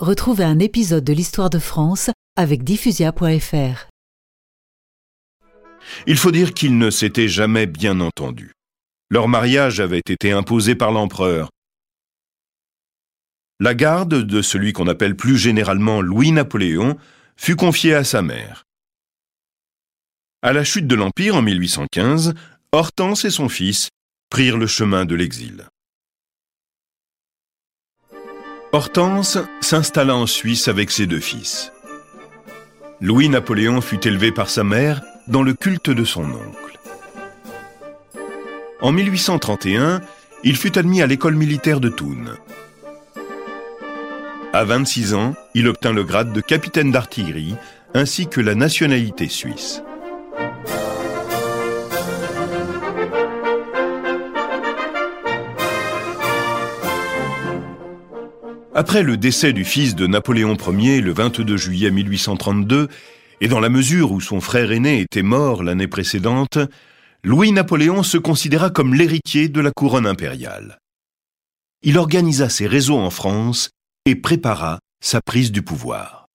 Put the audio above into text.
Retrouvez un épisode de l'histoire de France avec diffusia.fr. Il faut dire qu'ils ne s'étaient jamais bien entendus. Leur mariage avait été imposé par l'empereur. La garde de celui qu'on appelle plus généralement Louis-Napoléon fut confiée à sa mère. À la chute de l'Empire en 1815, Hortense et son fils prirent le chemin de l'exil. Hortense s'installa en Suisse avec ses deux fils. Louis-Napoléon fut élevé par sa mère dans le culte de son oncle. En 1831, il fut admis à l'école militaire de Thun. À 26 ans, il obtint le grade de capitaine d'artillerie ainsi que la nationalité suisse. Après le décès du fils de Napoléon Ier le 22 juillet 1832, et dans la mesure où son frère aîné était mort l'année précédente, Louis-Napoléon se considéra comme l'héritier de la couronne impériale. Il organisa ses réseaux en France et prépara sa prise du pouvoir.